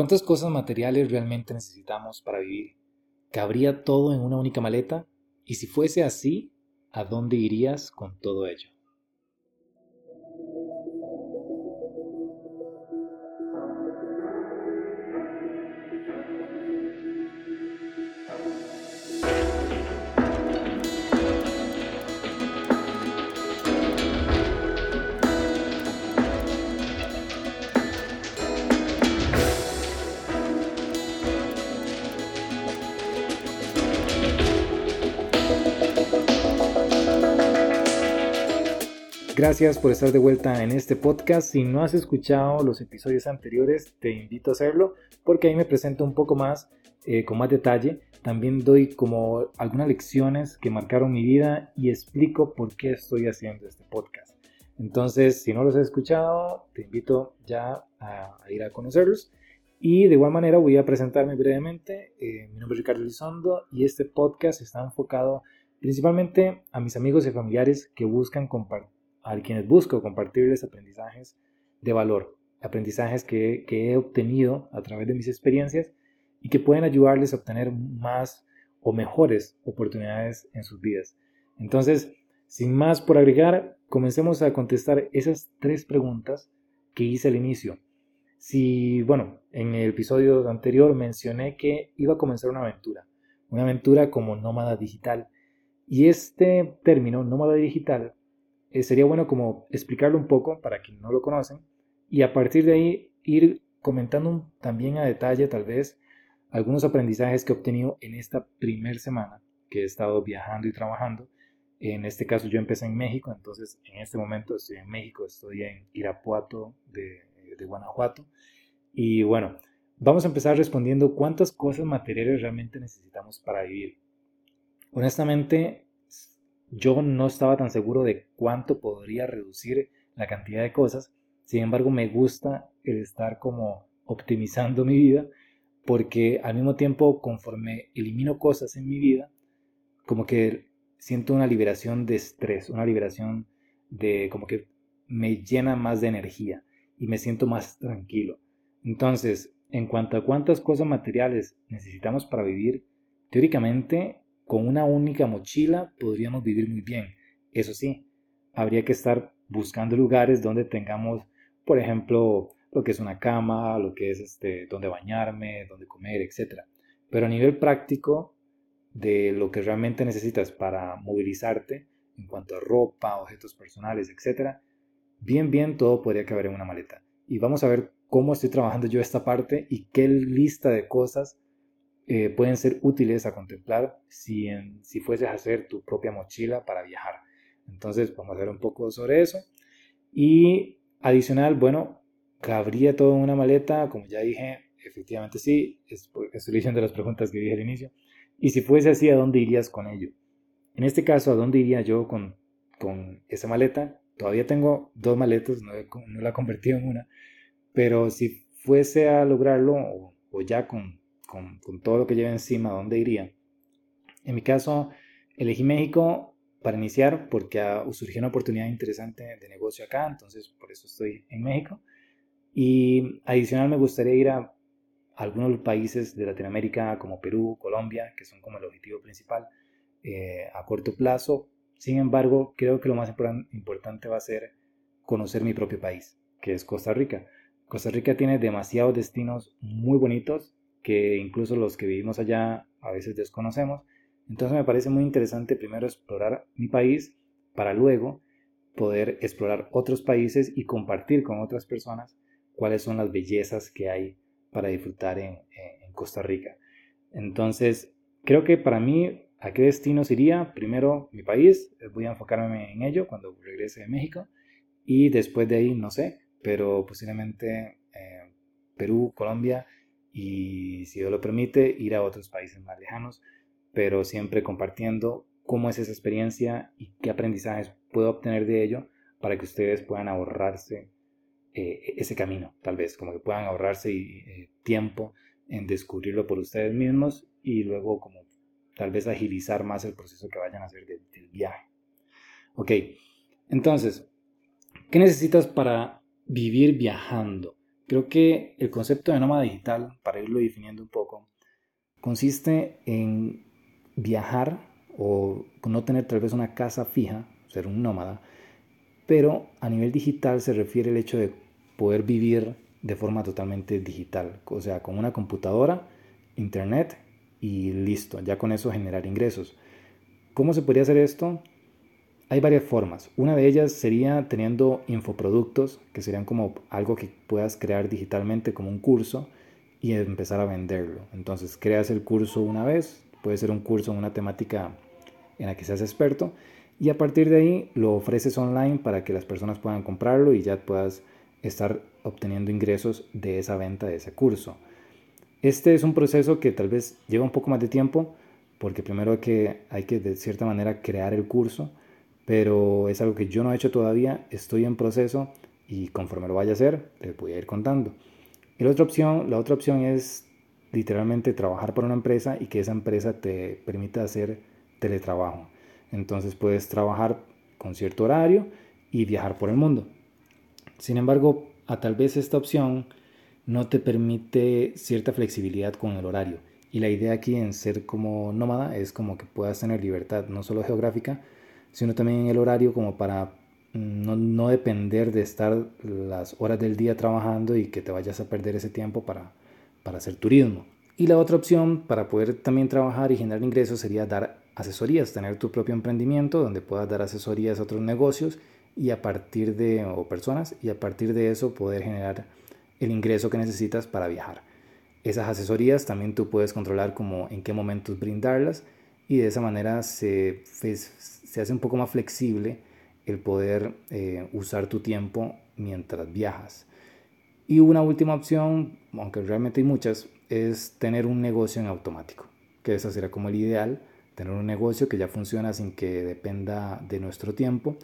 ¿Cuántas cosas materiales realmente necesitamos para vivir? ¿Cabría todo en una única maleta? Y si fuese así, ¿a dónde irías con todo ello? Gracias por estar de vuelta en este podcast. Si no has escuchado los episodios anteriores, te invito a hacerlo porque ahí me presento un poco más, eh, con más detalle. También doy como algunas lecciones que marcaron mi vida y explico por qué estoy haciendo este podcast. Entonces, si no los has escuchado, te invito ya a, ir a conocerlos. Y de igual manera voy a presentarme brevemente. Eh, mi nombre es Ricardo Elizondo y este podcast está enfocado principalmente a mis amigos y familiares que buscan compartir a quienes busco compartirles aprendizajes de valor, aprendizajes que, he obtenido a través de mis experiencias y que pueden ayudarles a obtener más o mejores oportunidades en sus vidas. Entonces, sin más por agregar, comencemos a contestar esas tres preguntas que hice al inicio. Si, bueno, en el episodio anterior mencioné que iba a comenzar una aventura, una aventura como nómada digital. Y este término, nómada digital, eh, sería bueno como explicarlo un poco para quienes no lo conocen y a partir de ahí ir comentando también a detalle tal vez algunos aprendizajes que he obtenido en esta primera semana que he estado viajando y trabajando. En este caso yo empecé en México, entonces en este momento estoy en México, estoy en Irapuato de, de Guanajuato. Y bueno, vamos a empezar respondiendo cuántas cosas materiales realmente necesitamos para vivir. Honestamente, yo no estaba tan seguro de cuánto podría reducir la cantidad de cosas. Sin embargo, me gusta el estar como optimizando mi vida porque al mismo tiempo conforme elimino cosas en mi vida, como que siento una liberación de estrés, una liberación de como que me llena más de energía y me siento más tranquilo. Entonces, en cuanto a cuántas cosas materiales necesitamos para vivir, teóricamente con una única mochila podríamos vivir muy bien. Eso sí, habría que estar buscando lugares donde tengamos, por ejemplo, lo que es una cama, lo que es este, donde bañarme, donde comer, etc. Pero a nivel práctico, de lo que realmente necesitas para movilizarte en cuanto a ropa, objetos personales, etc., bien, bien, todo podría caber en una maleta. Y vamos a ver cómo estoy trabajando yo esta parte y qué lista de cosas eh, pueden ser útiles a contemplar si, en, si fueses a hacer tu propia mochila para viajar. Entonces vamos a ver un poco sobre eso. Y adicional, bueno, cabría todo en una maleta, como ya dije, efectivamente sí, estoy leyendo las preguntas que dije al inicio. Y si fuese así, ¿a dónde irías con ello? En este caso, ¿a dónde iría yo con, con esa maleta? Todavía tengo dos maletas, no, no la he convertido en una, pero si fuese a lograrlo o, o ya con con, todo lo que lleva encima, ¿dónde iría? En mi caso, elegí México para iniciar porque surgió una oportunidad interesante de negocio acá, entonces por eso estoy en México. Y adicional me gustaría ir a algunos países de Latinoamérica como Perú, Colombia, que son como el objetivo principal eh, a corto plazo. Sin embargo, creo que lo más importante va a ser conocer mi propio país, que es Costa Rica. Costa Rica tiene demasiados destinos muy bonitos que incluso los que vivimos allá a veces desconocemos. Entonces me parece muy interesante primero explorar mi país para luego poder explorar otros países y compartir con otras personas cuáles son las bellezas que hay para disfrutar en, Costa Rica. Entonces, creo que para mí, ¿a qué destinos iría? Primero mi país, voy a enfocarme en ello cuando regrese de México y después de ahí, no sé, pero posiblemente eh, Perú, Colombia y si Dios lo permite, ir a otros países más lejanos, pero siempre compartiendo cómo es esa experiencia y qué aprendizajes puedo obtener de ello para que ustedes puedan ahorrarse eh, ese camino, tal vez, como que puedan ahorrarse eh, tiempo en descubrirlo por ustedes mismos y luego como tal vez agilizar más el proceso que vayan a hacer del viaje. Ok, entonces, ¿qué necesitas para vivir viajando? Creo que el concepto de nómada digital, para irlo definiendo un poco, consiste en viajar o no tener tal vez una casa fija, ser un nómada, pero a nivel digital se refiere el hecho de poder vivir de forma totalmente digital, o sea, con una computadora, internet y listo, ya con eso generar ingresos. ¿Cómo se podría hacer esto? Hay varias formas. Una de ellas sería teniendo infoproductos, que serían como algo que puedas crear digitalmente como un curso y empezar a venderlo. Entonces creas el curso una vez, puede ser un curso en una temática en la que seas experto y a partir de ahí lo ofreces online para que las personas puedan comprarlo y ya puedas estar obteniendo ingresos de esa venta de ese curso. Este es un proceso que tal vez lleva un poco más de tiempo porque primero que, hay que de cierta manera crear el curso pero es algo que yo no he hecho todavía, estoy en proceso y conforme lo vaya a hacer, les voy a ir contando. Y la otra opción, la otra opción es literalmente trabajar para una empresa y que esa empresa te permita hacer teletrabajo. Entonces puedes trabajar con cierto horario y viajar por el mundo. Sin embargo, a tal vez esta opción no te permite cierta flexibilidad con el horario. Y la idea aquí en ser como nómada es como que puedas tener libertad no solo geográfica, sino también en el horario como para mm, no, no, depender de estar las horas del día trabajando y que te vayas a perder ese tiempo para, para hacer turismo. Y la otra opción para poder también trabajar y generar ingresos sería dar asesorías, tener tu propio emprendimiento donde puedas dar asesorías a otros negocios y a partir de o personas y a partir de eso poder generar el ingreso que necesitas para viajar. Esas asesorías también tú puedes controlar como en qué momentos brindarlas y de esa manera se, se hace un poco más flexible el poder eh, usar tu tiempo mientras viajas. Y una última opción, aunque realmente hay muchas, es tener un negocio en automático, que esa será como el ideal, tener un negocio que ya funciona sin que dependa de nuestro tiempo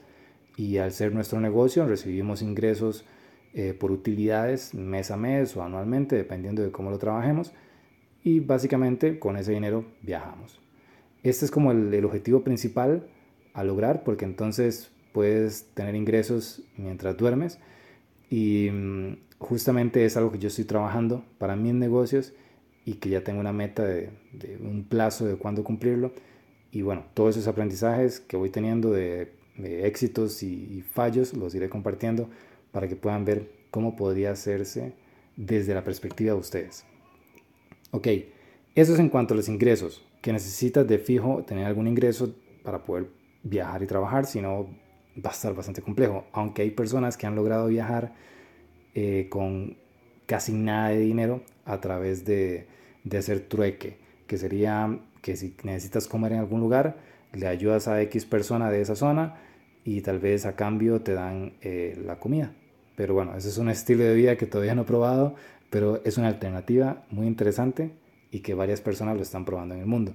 y al ser nuestro negocio recibimos ingresos eh, por utilidades mes a mes o anualmente, dependiendo de cómo lo trabajemos y básicamente con ese dinero viajamos. Este es como el, objetivo principal a lograr porque entonces puedes tener ingresos mientras duermes. Y mm, justamente es algo que yo estoy trabajando para mis negocios y que ya tengo una meta de, un plazo de cuándo cumplirlo. Y bueno, todos esos aprendizajes que voy teniendo de, éxitos y, fallos los iré compartiendo para que puedan ver cómo podría hacerse desde la perspectiva de ustedes. Ok, eso es en cuanto a los ingresos. Que necesitas de fijo tener algún ingreso para poder viajar y trabajar, si no va a estar bastante complejo. Aunque hay personas que han logrado viajar eh, con casi nada de dinero a través de, de hacer trueque, que sería que si necesitas comer en algún lugar, le ayudas a X persona de esa zona y tal vez a cambio te dan eh, la comida. Pero bueno, ese es un estilo de vida que todavía no he probado, pero es una alternativa muy interesante y que varias personas lo están probando en el mundo.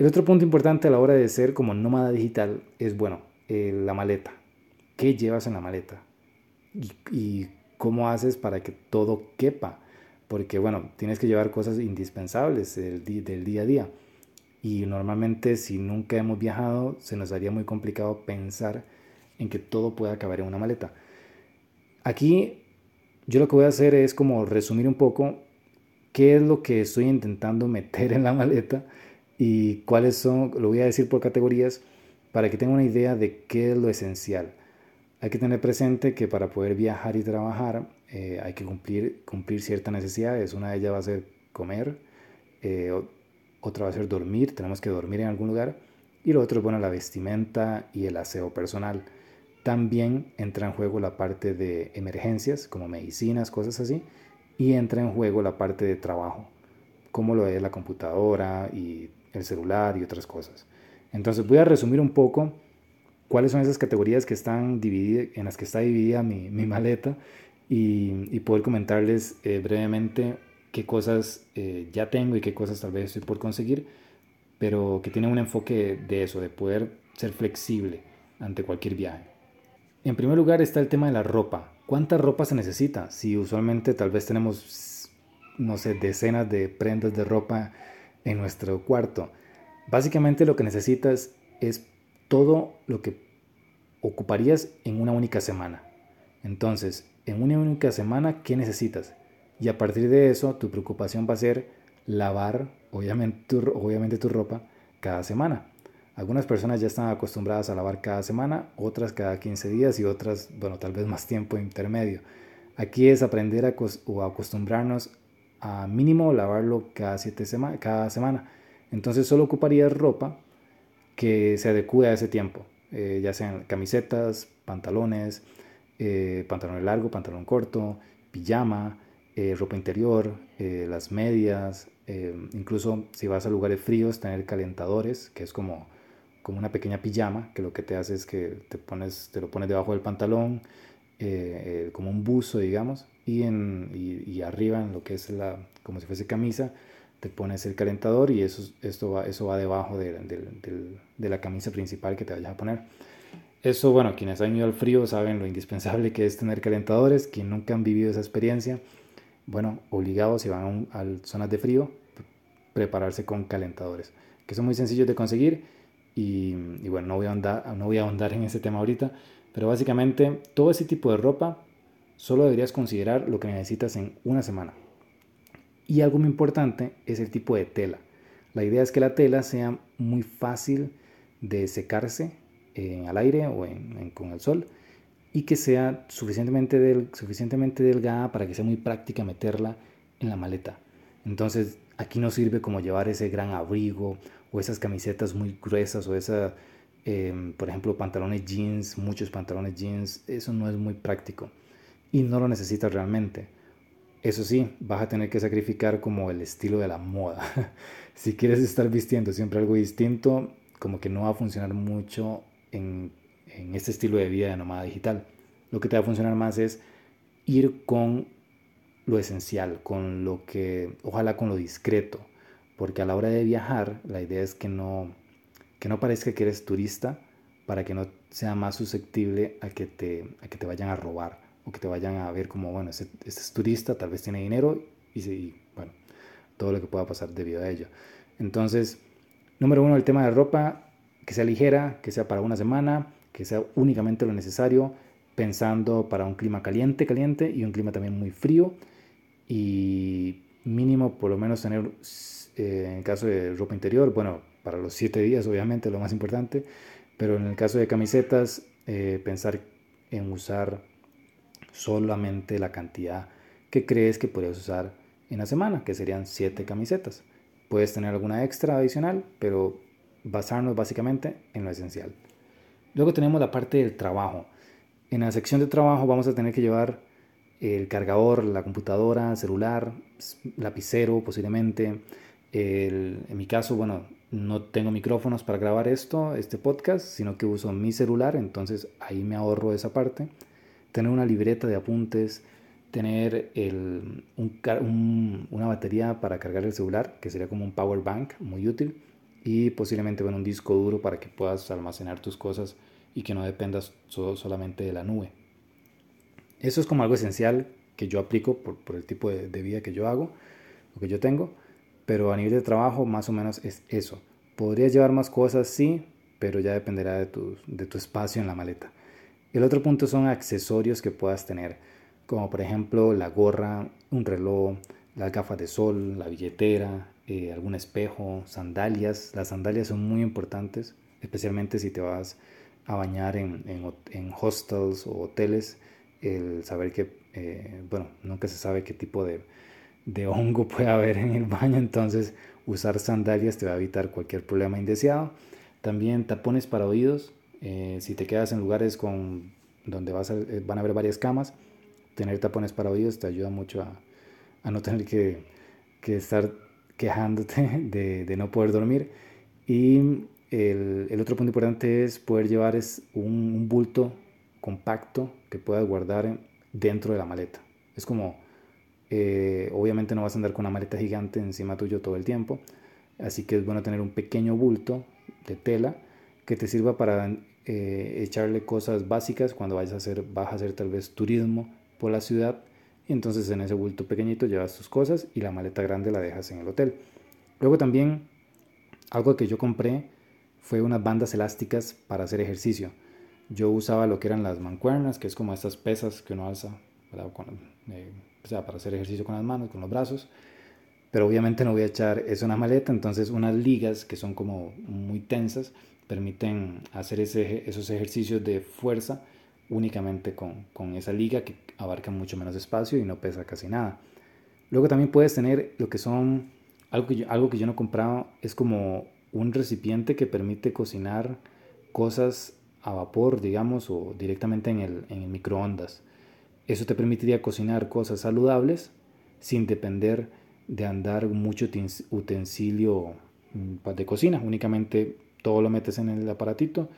El otro punto importante a la hora de ser como nómada digital es, bueno, eh, la maleta. ¿Qué llevas en la maleta? Y, cómo haces para que todo quepa. Porque, bueno, tienes que llevar cosas indispensables del, del día a día. Y normalmente si nunca hemos viajado, se nos haría muy complicado pensar en que todo pueda caber en una maleta. Aquí yo lo que voy a hacer es como resumir un poco qué es lo que estoy intentando meter en la maleta y cuáles son, lo voy a decir por categorías para que tengan una idea de qué es lo esencial. Hay que tener presente que para poder viajar y trabajar eh, hay que cumplir, cumplir ciertas necesidades. Una de ellas va a ser comer, eh, otra va a ser dormir, tenemos que dormir en algún lugar. Y lo otro bueno, la vestimenta y el aseo personal. También entra en juego la parte de emergencias, como medicinas, cosas así y entra en juego la parte de trabajo, como lo es la computadora y el celular y otras cosas. Entonces voy a resumir un poco cuáles son esas categorías que están divididas, en las que está dividida mi, maleta y, poder comentarles eh, brevemente qué cosas eh, ya tengo y qué cosas tal vez estoy por conseguir, pero que tienen un enfoque de eso, de poder ser flexible ante cualquier viaje. En primer lugar está el tema de la ropa. ¿Cuánta ropa se necesita? Si usualmente tal vez tenemos, no sé, decenas de prendas de ropa en nuestro cuarto. Básicamente lo que necesitas es todo lo que ocuparías en una única semana. Entonces, en una única semana qué necesitas. Y a partir de eso, tu preocupación va a ser lavar, obviamente, tu, obviamente tu ropa cada semana. Algunas personas ya están acostumbradas a lavar cada semana, otras cada 15 días y otras, bueno, tal vez más tiempo intermedio. Aquí es aprender a o acostumbrarnos a mínimo lavarlo cada, siete cada semana. Entonces solo ocuparías ropa que se adecue a ese tiempo, eh, ya sean camisetas, pantalones, eh, pantalón largo, pantalón corto, pijama, eh, ropa interior, las medias, incluso si vas a lugares fríos, tener calentadores, que es como, como una pequeña pijama, que lo que te hace es que te, pones, te lo pones debajo del pantalón, como un buzo, digamos, y, arriba en lo que es la, como si fuese camisa, te pones el calentador y eso, esto va, eso va debajo de, la camisa principal que te vayas a poner. Eso, bueno, quienes han ido al frío saben lo indispensable que es tener calentadores. Quienes nunca han vivido esa experiencia, bueno, obligados si van a, zonas de frío, prepararse con calentadores, que son muy sencillos de conseguir. Y, bueno, no voy, a andar, no voy a ahondar en ese tema ahorita, pero básicamente todo ese tipo de ropa solo deberías considerar lo que necesitas en una semana. Y algo muy importante es el tipo de tela. La idea es que la tela sea muy fácil de secarse en al aire o con el sol y que sea suficientemente, suficientemente delgada para que sea muy práctica meterla en la maleta. Entonces aquí no sirve como llevar ese gran abrigo o esas camisetas muy gruesas o esa, em, por ejemplo, pantalones jeans, muchos pantalones jeans. Eso no es muy práctico y no lo necesitas realmente. Eso sí, vas a tener que sacrificar como el estilo de la moda. si quieres estar vistiendo siempre algo distinto, como que no va a funcionar mucho en, este estilo de vida de nómada digital. Lo que te va a funcionar más es ir con lo esencial, con lo que, ojalá con lo discreto, porque a la hora de viajar la idea es que no, que no parezca que eres turista para que no sea más susceptible a que te, a que te vayan a robar o que te vayan a ver como, bueno, este, es turista, tal vez tiene dinero y, bueno, todo lo que pueda pasar debido a ello. Entonces, número uno, el tema de ropa, que sea ligera, que sea para una semana, que sea únicamente lo necesario, pensando para un clima caliente, caliente y un clima también muy frío y mínimo por lo menos tener, eh, en caso de ropa interior, bueno, para los siete días obviamente lo más importante, pero en el caso de camisetas, eh, pensar en usar solamente la cantidad que crees que podrías usar en la semana, que serían 7 camisetas. Puedes tener alguna extra adicional, pero basarnos básicamente en lo esencial. Luego tenemos la parte del trabajo. En la sección de trabajo vamos a tener que llevar el cargador, la computadora, celular, lapicero posiblemente. en mi caso, bueno, no tengo micrófonos para grabar esto, este podcast, sino que uso mi celular, entonces ahí me ahorro esa parte tener una libreta de apuntes, tener una batería para cargar el celular, que sería como un power bank muy útil, y posiblemente bueno, un disco duro para que puedas almacenar tus cosas y que no dependas solamente de la nube. Eso es como algo esencial que yo aplico por, el tipo de, de, vida que yo hago, lo que yo tengo, pero a nivel de trabajo más o menos es eso. Podrías llevar más cosas, sí, pero ya dependerá de tu, de tu espacio en la maleta. El otro punto son accesorios que puedas tener, como por ejemplo la gorra, un reloj, las gafas de sol, la billetera, eh, algún espejo, sandalias. Las sandalias son muy importantes, especialmente si te vas a bañar en, hostels o hoteles. El saber que, eh, bueno, nunca se sabe qué tipo de, de hongo puede haber en el baño, entonces usar sandalias te va a evitar cualquier problema indeseado. También tapones para oídos, eh, si te quedas en lugares con, donde vas eh, van a haber varias camas, tener tapones para oídos te ayuda mucho a, a no tener que, que, estar quejándote de, de, no poder dormir. Y el, el, otro punto importante es poder llevar es un, un, bulto compacto que puedas guardar dentro de la maleta. Es como, eh, obviamente no vas a andar con una maleta gigante encima tuyo todo el tiempo, así que es bueno tener un pequeño bulto de tela que te sirva para eh, echarle cosas básicas cuando vayas a hacer, vas a hacer tal vez turismo por la ciudad. Entonces en ese bulto pequeñito llevas tus cosas y la maleta grande la dejas en el hotel. Luego también algo que yo compré fue unas bandas elásticas para hacer ejercicio. Yo usaba lo que eran las mancuernas, que es como estas pesas que uno alza eh, o sea, para hacer ejercicio con las manos, con los brazos. Pero obviamente no voy a echar eso en una maleta, entonces unas ligas que son como muy tensas permiten hacer esos ejercicios de fuerza únicamente con, esa liga que abarca mucho menos espacio y no pesa casi nada. Luego también puedes tener lo que son, algo que yo, no he comprado, es como un recipiente que permite cocinar cosas a vapor, digamos, o directamente en el, en el microondas. Eso te permitiría cocinar cosas saludables sin depender de andar mucho utensilio mm, de cocina. Únicamente todo lo metes en el aparatito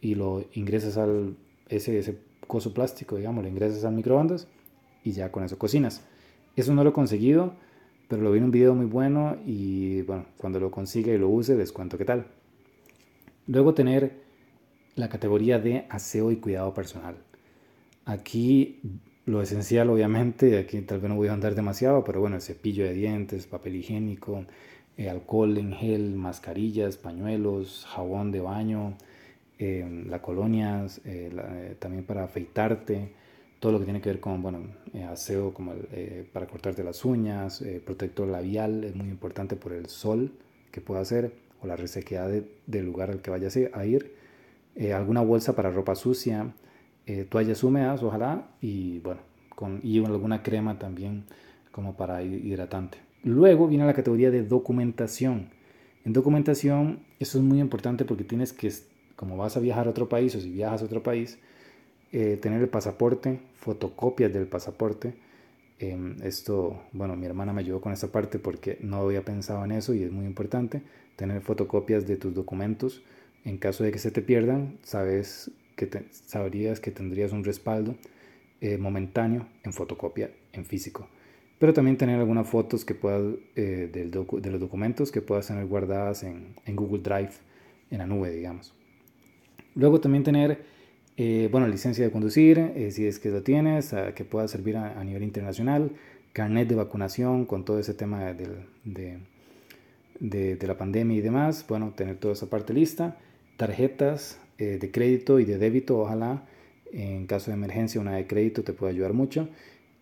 y lo ingresas al ese, ese coso plástico, digamos, lo ingresas al microondas y ya con eso cocinas. Eso no lo he conseguido, pero lo vi en un video muy bueno y bueno, cuando lo consiga y lo use les cuento qué tal. Luego tener la categoría de aseo y cuidado personal. Aquí lo esencial obviamente, aquí tal vez no voy a andar demasiado, pero bueno, cepillo de dientes, papel higiénico, eh, alcohol en gel, mascarillas, pañuelos, jabón de baño, eh, la colonias, eh, eh, también para afeitarte, todo lo que tiene que ver con, bueno, aseo como para cortarte las uñas, protector labial, es muy importante por el sol que pueda hacer o la resequedad del lugar al que vayas a ir, alguna bolsa para ropa sucia, toallas húmedas, ojalá, y bueno, con, y alguna crema también como para hidratante. Luego viene la categoría de documentación. En documentación, eso es muy importante porque tienes que como vas a viajar a otro país o si viajas a otro país, eh, tener el pasaporte, fotocopias del pasaporte. Em, esto, bueno, mi hermana me ayudó con esta parte porque no había pensado en eso y es muy importante. Tener fotocopias de tus documentos. En caso de que se te pierdan, sabes que sabrías que tendrías un respaldo eh, momentáneo en fotocopia, en físico. Pero también tener algunas fotos que puedas, eh, del de los documentos que puedas tener guardadas en, en Google Drive, en la nube, digamos. Luego también tener, eh, bueno, licencia de conducir, eh, si es que lo tienes, que pueda servir a, nivel internacional, carnet de vacunación con todo ese tema de, de, la pandemia y demás, bueno, tener toda esa parte lista, tarjetas eh, de crédito y de débito, ojalá, en caso de emergencia una de crédito te puede ayudar mucho,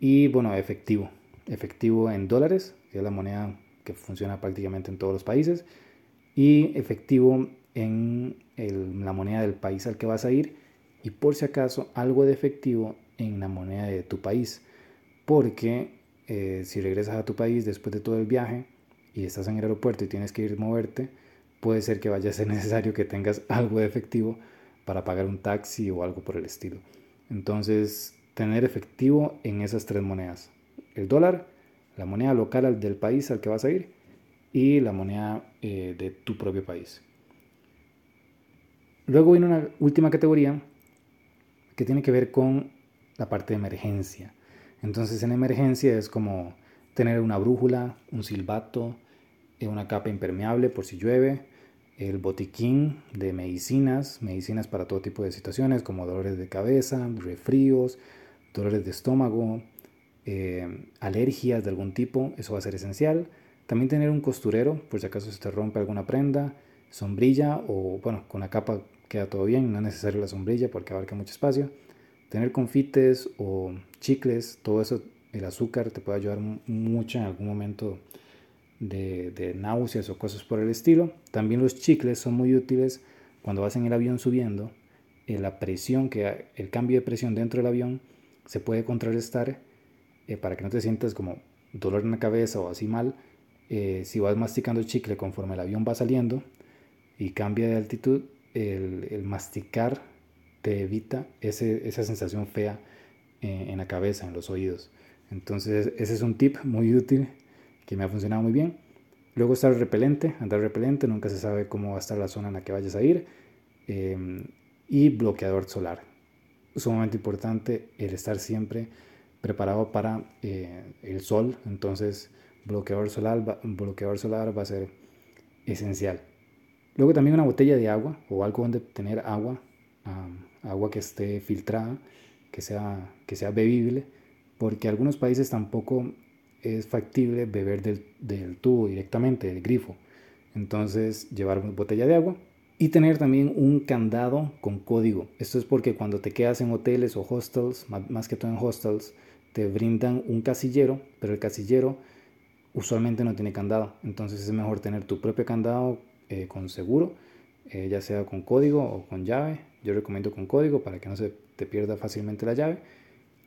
y bueno, efectivo, efectivo en dólares, que es la moneda que funciona prácticamente en todos los países, y efectivo en la moneda del país al que vas a ir y por si acaso algo de efectivo en la moneda de tu país. Porque eh, si regresas a tu país después de todo el viaje y estás en el aeropuerto y tienes que ir a moverte, puede ser que vaya a ser necesario que tengas algo de efectivo para pagar un taxi o algo por el estilo. Entonces, tener efectivo en esas tres monedas. El dólar, la moneda local del país al que vas a ir y la moneda eh, de tu propio país. Luego viene una última categoría que tiene que ver con la parte de emergencia. Entonces en emergencia es como tener una brújula, un silbato, eh, una capa impermeable por si llueve, el botiquín de medicinas, medicinas para todo tipo de situaciones como dolores de cabeza, refríos, dolores de estómago, eh, alergias de algún tipo, eso va a ser esencial. También tener un costurero por si acaso se te rompe alguna prenda, sombrilla o bueno, con la capa queda todo bien, no es necesario la sombrilla porque abarca mucho espacio. Tener confites o chicles, todo eso, el azúcar te puede ayudar mucho en algún momento de, náuseas o cosas por el estilo. También los chicles son muy útiles cuando vas en el avión subiendo. Eh, la presión, que el cambio de presión dentro del avión se puede contrarrestar eh, para que no te sientas como dolor en la cabeza o así mal. Eh, si vas masticando chicle conforme el avión va saliendo, y cambia de altitud, el, masticar te evita ese, esa sensación fea en, en, la cabeza, en los oídos. Entonces ese es un tip muy útil que me ha funcionado muy bien. Luego estar repelente, andar repelente, nunca se sabe cómo va a estar la zona en la que vayas a ir. Y bloqueador solar. Sumamente importante el estar siempre preparado para eh, el sol. Entonces bloqueador solar, bloqueador solar va a ser esencial. Luego también una botella de agua o algo donde tener agua, agua que esté filtrada, que sea, que sea bebible, porque algunos países tampoco es factible beber del, del tubo directamente, del grifo. Entonces llevar una botella de agua y tener también un candado con código. Esto es porque cuando te quedas en hoteles o hostels, más que todo en hostels, te brindan un casillero, pero el casillero usualmente no tiene candado. Entonces es mejor tener tu propio candado eh, con seguro, eh, ya sea con código o con llave. Yo recomiendo con código para que no se te pierda fácilmente la llave.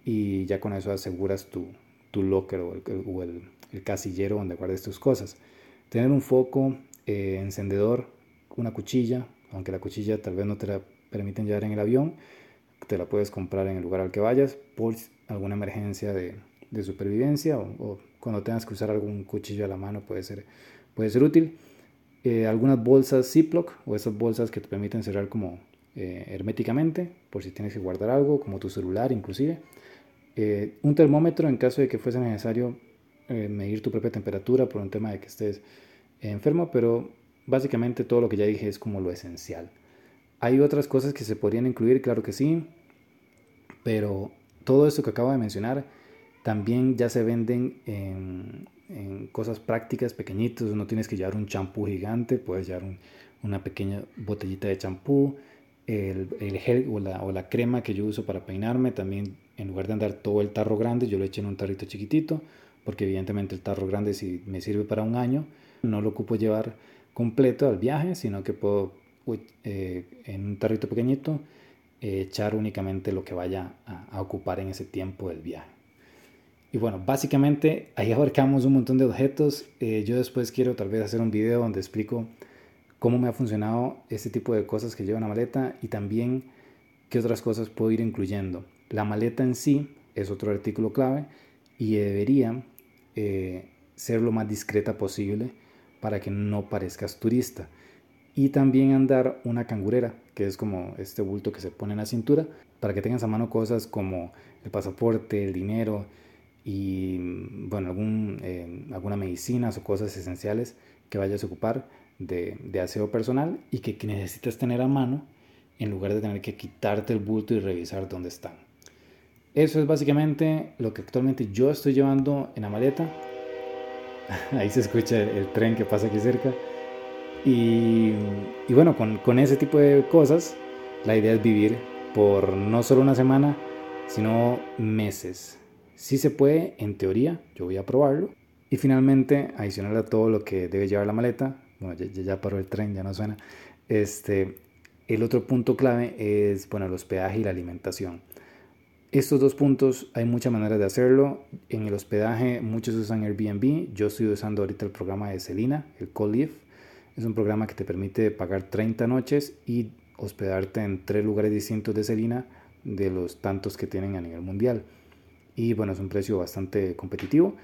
Y ya con eso aseguras tu, tu locker o, el, casillero donde guardes tus cosas. Tener un foco, eh, encendedor, una cuchilla, aunque la cuchilla tal vez no te la permiten llevar en el avión, te la puedes comprar en el lugar al que vayas alguna emergencia de, de supervivencia o, cuando tengas que usar algún cuchillo a la mano puede ser, puede ser útil. Eh, algunas bolsas Ziploc o esas bolsas que te permiten cerrar como eh, herméticamente por si tienes que guardar algo, como tu celular inclusive. Eh, un termómetro en caso de que fuese necesario medir tu propia temperatura por un tema de que estés enfermo, pero básicamente todo lo que ya dije es como lo esencial. Hay otras cosas que se podrían incluir, claro que sí, pero todo esto que acabo de mencionar también ya se venden en, cosas prácticas, pequeñitos. No tienes que llevar un champú gigante, puedes llevar una pequeña botellita de champú. El, gel o la, crema que yo uso para peinarme, también en lugar de andar todo el tarro grande, yo lo echo en un tarrito chiquitito, porque evidentemente el tarro grande si me sirve para un año, no lo ocupo llevar completo al viaje, sino que puedo eh, en un tarrito pequeñito echar únicamente lo que vaya a ocupar en ese tiempo del viaje. Y bueno, básicamente ahí abarcamos un montón de objetos. Eh, yo después quiero tal vez hacer un video donde explico cómo me ha funcionado este tipo de cosas que lleva una maleta y también qué otras cosas puedo ir incluyendo. La maleta en sí es otro artículo clave y debería eh, ser lo más discreta posible para que no parezcas turista. Y también andar una cangurera, que es como este bulto que se pone en la cintura, para que tengas a mano cosas como el pasaporte, el dinero, y bueno, algún, eh, alguna medicinas o cosas esenciales que vayas a ocupar de, de aseo personal y que, que, necesitas tener a mano en lugar de tener que quitarte el bulto y revisar dónde están. Eso es básicamente lo que actualmente yo estoy llevando en la maleta. Ahí se escucha el, tren que pasa aquí cerca. Y, y bueno, con, con ese tipo de cosas, la idea es vivir por no solo una semana, sino meses Sí se puede, en teoría, yo voy a probarlo. Y finalmente, adicional a todo lo que debe llevar la maleta, bueno, ya, ya paró el tren, ya no suena, este, el otro punto clave es, bueno, el hospedaje y la alimentación. Estos dos puntos hay muchas maneras de hacerlo. En el hospedaje muchos usan Airbnb. Yo estoy usando ahorita el programa de Celina, el CoLive. Es un programa que te permite pagar 30 noches y hospedarte en tres lugares distintos de Celina de los tantos que tienen a nivel mundial. Y bueno, es un precio bastante competitivo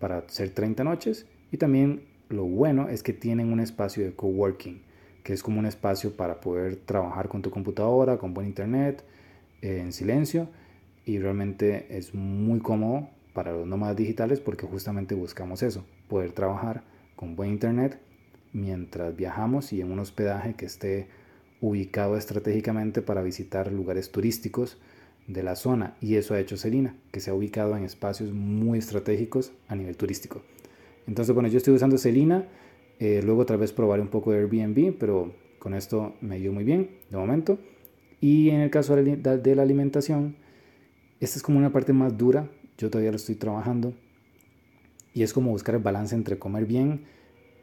para ser 30 noches. Y también lo bueno es que tienen un espacio de coworking, que es como un espacio para poder trabajar con tu computadora, con buen internet, eh, en silencio. Y realmente es muy cómodo para los nómadas digitales porque justamente buscamos eso, poder trabajar con buen internet mientras viajamos y en un hospedaje que esté ubicado estratégicamente para visitar lugares turísticos de la zona y eso ha hecho Selina, que se ha ubicado en espacios muy estratégicos a nivel turístico. Entonces, bueno, yo estoy usando Selina, eh, luego otra vez probaré un poco de Airbnb, pero con esto me dio muy bien de momento. Y en el caso de la alimentación, esta es como una parte más dura, yo todavía lo estoy trabajando, y es como buscar el balance entre comer bien,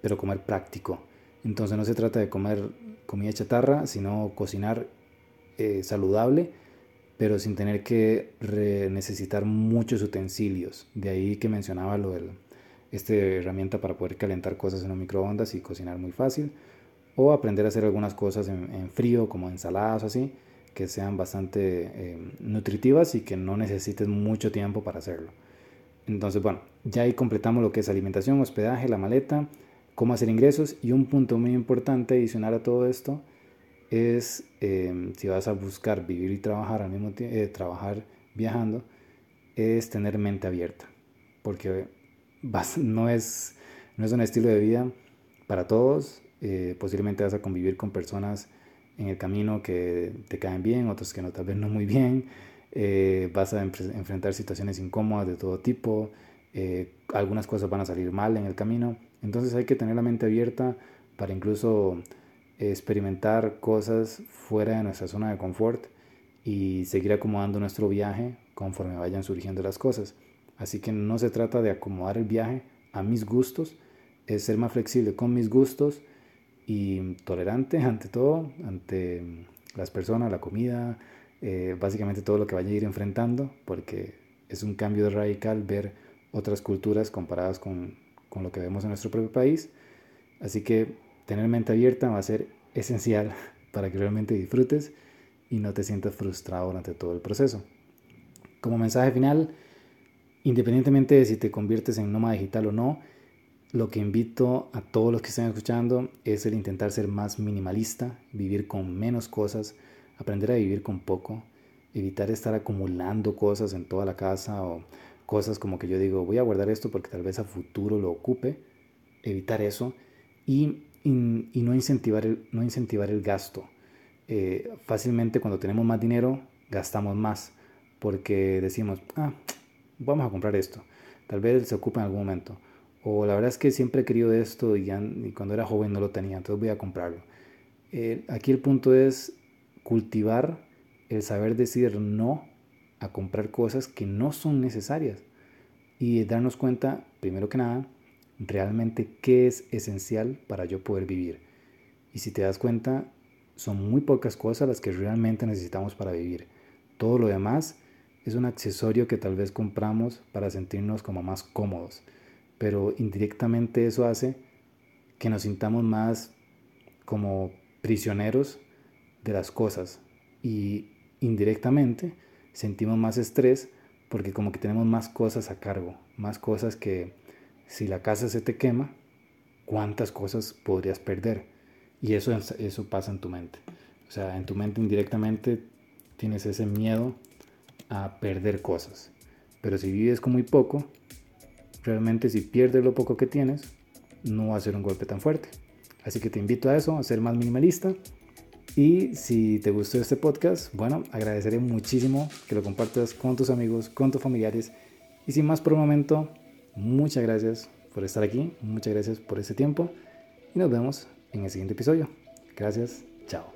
pero comer práctico. Entonces no se trata de comer comida chatarra, sino cocinar eh, saludable pero sin tener que necesitar muchos utensilios. De ahí que mencionaba lo de esta herramienta para poder calentar cosas en un microondas y cocinar muy fácil. O aprender a hacer algunas cosas en, frío, como ensaladas o así, que sean bastante eh, nutritivas y que no necesites mucho tiempo para hacerlo. Entonces, bueno, ya ahí completamos lo que es alimentación, hospedaje, la maleta, cómo hacer ingresos. Y un punto muy importante adicional a todo esto es em, si vas a buscar vivir y trabajar al mismo tiempo, eh, trabajar viajando, es tener mente abierta, porque vas, no, es, no es un estilo de vida para todos, eh, posiblemente vas a convivir con personas en el camino que te caen bien, otros que no, tal vez no muy bien, eh, vas a enfrentar situaciones incómodas de todo tipo, algunas cosas van a salir mal en el camino, entonces hay que tener la mente abierta para incluso experimentar cosas fuera de nuestra zona de confort y seguir acomodando nuestro viaje conforme vayan surgiendo las cosas. Así que no se trata de acomodar el viaje a mis gustos, es ser más flexible con mis gustos y tolerante ante todo, ante las personas, la comida, eh, básicamente todo lo que vaya a ir enfrentando, porque es un cambio radical ver otras culturas comparadas con, con lo que vemos en nuestro propio país. Así que tener mente abierta va a ser esencial para que realmente disfrutes y no te sientas frustrado durante todo el proceso. Como mensaje final, independientemente de si te conviertes en nómada digital o no, lo que invito a todos los que estén escuchando es el intentar ser más minimalista, vivir con menos cosas, aprender a vivir con poco, evitar estar acumulando cosas en toda la casa o cosas como que yo digo, voy a guardar esto porque tal vez a futuro lo ocupe, evitar eso y, no, incentivar el, no incentivar el gasto. Eh, fácilmente cuando tenemos más dinero gastamos más porque decimos, ah, vamos a comprar esto, tal vez se ocupe en algún momento. O la verdad es que siempre he querido esto y, cuando era joven no lo tenía, entonces voy a comprarlo. Eh, aquí el punto es cultivar el saber decir no a comprar cosas que no son necesarias y darnos cuenta, primero que nada, realmente qué es esencial para yo poder vivir. Y si te das cuenta, son muy pocas cosas las que realmente necesitamos para vivir. Todo lo demás es un accesorio que tal vez compramos para sentirnos como más cómodos, pero indirectamente eso hace que nos sintamos más como prisioneros de las cosas y indirectamente sentimos más estrés porque como que tenemos más cosas a cargo, más cosas que si la casa se te quema, ¿cuántas cosas podrías perder? Y eso, eso pasa en tu mente. O sea, en tu mente indirectamente tienes ese miedo a perder cosas. Pero si vives con muy poco, realmente si pierdes lo poco que tienes, no va a ser un golpe tan fuerte. Así que te invito a eso, a ser más minimalista. Y si te gustó este podcast, bueno, agradeceré muchísimo que lo compartas con tus amigos, con tus familiares. Y sin más por un momento, muchas gracias por estar aquí, muchas gracias por ese tiempo y nos vemos en el siguiente episodio. Gracias, chao.